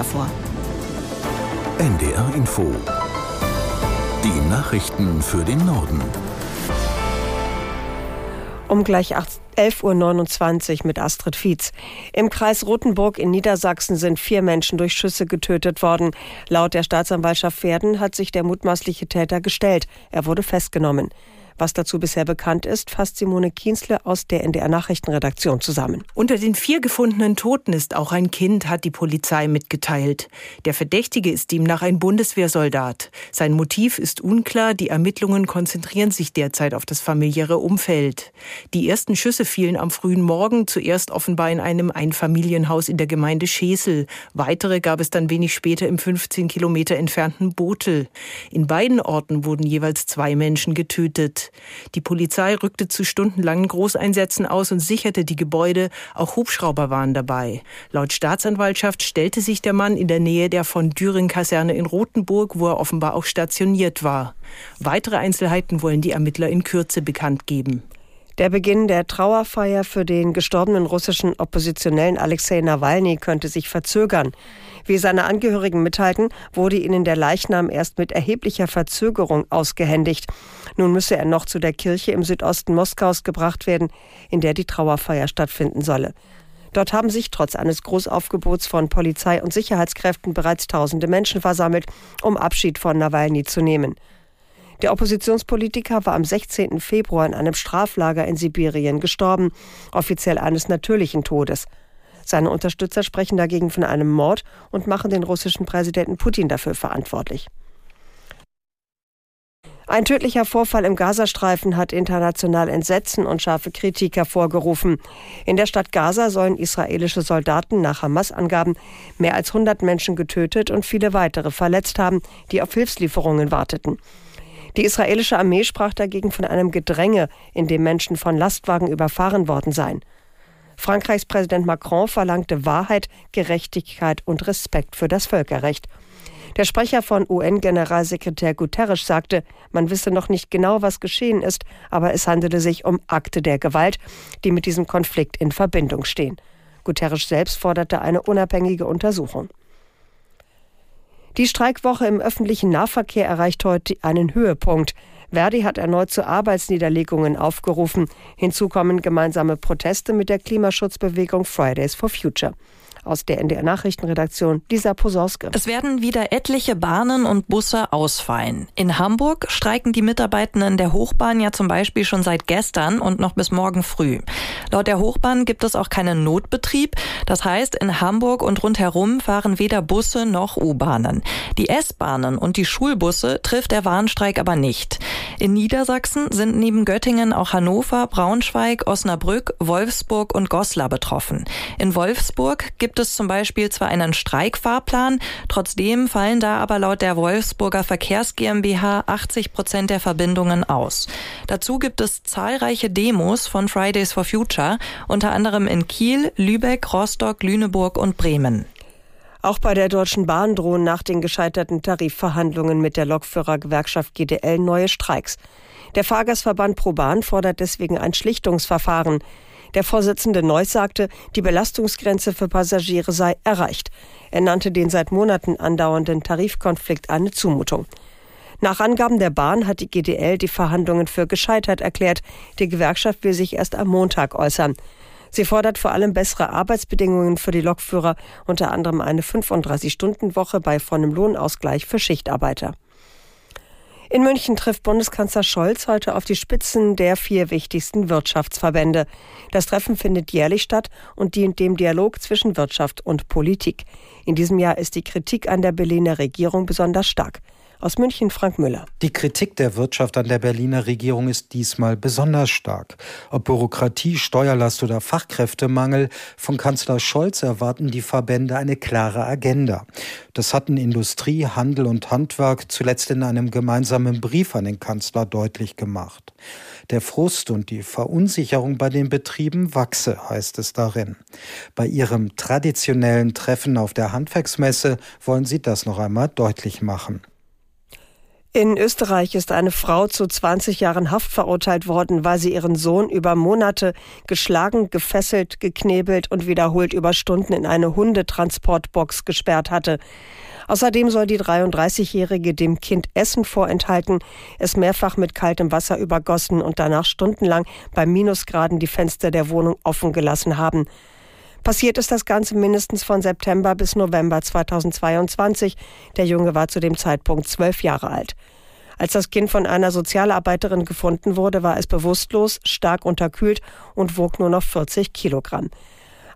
Jahr vor. NDR Info. Die Nachrichten für den Norden. Um gleich 11.29 Uhr mit Astrid Fietz. Im Kreis Rothenburg in Niedersachsen sind vier Menschen durch Schüsse getötet worden. Laut der Staatsanwaltschaft Verden hat sich der mutmaßliche Täter gestellt. Er wurde festgenommen. Was dazu bisher bekannt ist, fasst Simone Kienzle aus der NDR Nachrichtenredaktion zusammen. Unter den vier gefundenen Toten ist auch ein Kind, hat die Polizei mitgeteilt. Der Verdächtige ist demnach ein Bundeswehrsoldat. Sein Motiv ist unklar, die Ermittlungen konzentrieren sich derzeit auf das familiäre Umfeld. Die ersten Schüsse fielen am frühen Morgen, zuerst offenbar in einem Einfamilienhaus in der Gemeinde Schesel. Weitere gab es dann wenig später im 15 Kilometer entfernten Botel. In beiden Orten wurden jeweils zwei Menschen getötet. Die Polizei rückte zu stundenlangen Großeinsätzen aus und sicherte die Gebäude. Auch Hubschrauber waren dabei. Laut Staatsanwaltschaft stellte sich der Mann in der Nähe der von Düring-Kaserne in Rothenburg, wo er offenbar auch stationiert war. Weitere Einzelheiten wollen die Ermittler in Kürze bekannt geben. Der Beginn der Trauerfeier für den gestorbenen russischen Oppositionellen Alexei Nawalny könnte sich verzögern. Wie seine Angehörigen mitteilten, wurde ihnen der Leichnam erst mit erheblicher Verzögerung ausgehändigt. Nun müsse er noch zu der Kirche im Südosten Moskaus gebracht werden, in der die Trauerfeier stattfinden solle. Dort haben sich trotz eines Großaufgebots von Polizei und Sicherheitskräften bereits tausende Menschen versammelt, um Abschied von Nawalny zu nehmen. Der Oppositionspolitiker war am 16. Februar in einem Straflager in Sibirien gestorben, offiziell eines natürlichen Todes. Seine Unterstützer sprechen dagegen von einem Mord und machen den russischen Präsidenten Putin dafür verantwortlich. Ein tödlicher Vorfall im Gazastreifen hat international Entsetzen und scharfe Kritik hervorgerufen. In der Stadt Gaza sollen israelische Soldaten nach Hamas-Angaben mehr als 100 Menschen getötet und viele weitere verletzt haben, die auf Hilfslieferungen warteten. Die israelische Armee sprach dagegen von einem Gedränge, in dem Menschen von Lastwagen überfahren worden seien. Frankreichs Präsident Macron verlangte Wahrheit, Gerechtigkeit und Respekt für das Völkerrecht. Der Sprecher von UN-Generalsekretär Guterres sagte, man wisse noch nicht genau, was geschehen ist, aber es handele sich um Akte der Gewalt, die mit diesem Konflikt in Verbindung stehen. Guterres selbst forderte eine unabhängige Untersuchung. Die Streikwoche im öffentlichen Nahverkehr erreicht heute einen Höhepunkt. Verdi hat erneut zu Arbeitsniederlegungen aufgerufen. Hinzu kommen gemeinsame Proteste mit der Klimaschutzbewegung Fridays for Future. Aus der NDR Nachrichtenredaktion Lisa Posorske. Es werden wieder etliche Bahnen und Busse ausfallen. In Hamburg streiken die Mitarbeitenden der Hochbahn ja zum Beispiel schon seit gestern und noch bis morgen früh. Laut der Hochbahn gibt es auch keinen Notbetrieb. Das heißt, in Hamburg und rundherum fahren weder Busse noch U-Bahnen. Die S-Bahnen und die Schulbusse trifft der Warnstreik aber nicht. In Niedersachsen sind neben Göttingen auch Hannover, Braunschweig, Osnabrück, Wolfsburg und Goslar betroffen. In Wolfsburg gibt es zum Beispiel zwar einen Streikfahrplan, trotzdem fallen da aber laut der Wolfsburger Verkehrs GmbH 80 Prozent der Verbindungen aus. Dazu gibt es zahlreiche Demos von Fridays for Future, unter anderem in Kiel, Lübeck, Rostock, Lüneburg und Bremen. Auch bei der Deutschen Bahn drohen nach den gescheiterten Tarifverhandlungen mit der Lokführergewerkschaft GDL neue Streiks. Der Fahrgastverband ProBahn fordert deswegen ein Schlichtungsverfahren. Der Vorsitzende Neuss sagte, die Belastungsgrenze für Passagiere sei erreicht. Er nannte den seit Monaten andauernden Tarifkonflikt eine Zumutung. Nach Angaben der Bahn hat die GDL die Verhandlungen für gescheitert erklärt. Die Gewerkschaft will sich erst am Montag äußern. Sie fordert vor allem bessere Arbeitsbedingungen für die Lokführer, unter anderem eine 35-Stunden-Woche bei vollem Lohnausgleich für Schichtarbeiter. In München trifft Bundeskanzler Scholz heute auf die Spitzen der vier wichtigsten Wirtschaftsverbände. Das Treffen findet jährlich statt und dient dem Dialog zwischen Wirtschaft und Politik. In diesem Jahr ist die Kritik an der Berliner Regierung besonders stark. Aus München Frank Müller. Die Kritik der Wirtschaft an der Berliner Regierung ist diesmal besonders stark. Ob Bürokratie, Steuerlast oder Fachkräftemangel, von Kanzler Scholz erwarten die Verbände eine klare Agenda. Das hatten Industrie, Handel und Handwerk zuletzt in einem gemeinsamen Brief an den Kanzler deutlich gemacht. Der Frust und die Verunsicherung bei den Betrieben wachse, heißt es darin. Bei ihrem traditionellen Treffen auf der Handwerksmesse wollen sie das noch einmal deutlich machen. In Österreich ist eine Frau zu 20 Jahren Haft verurteilt worden, weil sie ihren Sohn über Monate geschlagen, gefesselt, geknebelt und wiederholt über Stunden in eine Hundetransportbox gesperrt hatte. Außerdem soll die 33-Jährige dem Kind Essen vorenthalten, es mehrfach mit kaltem Wasser übergossen und danach stundenlang bei Minusgraden die Fenster der Wohnung offen gelassen haben. Passiert ist das Ganze mindestens von September bis November 2022. Der Junge war zu dem Zeitpunkt zwölf Jahre alt. Als das Kind von einer Sozialarbeiterin gefunden wurde, war es bewusstlos, stark unterkühlt und wog nur noch 40 Kilogramm.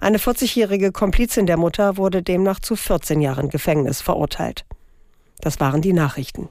Eine 40-jährige Komplizin der Mutter wurde demnach zu 14 Jahren Gefängnis verurteilt. Das waren die Nachrichten.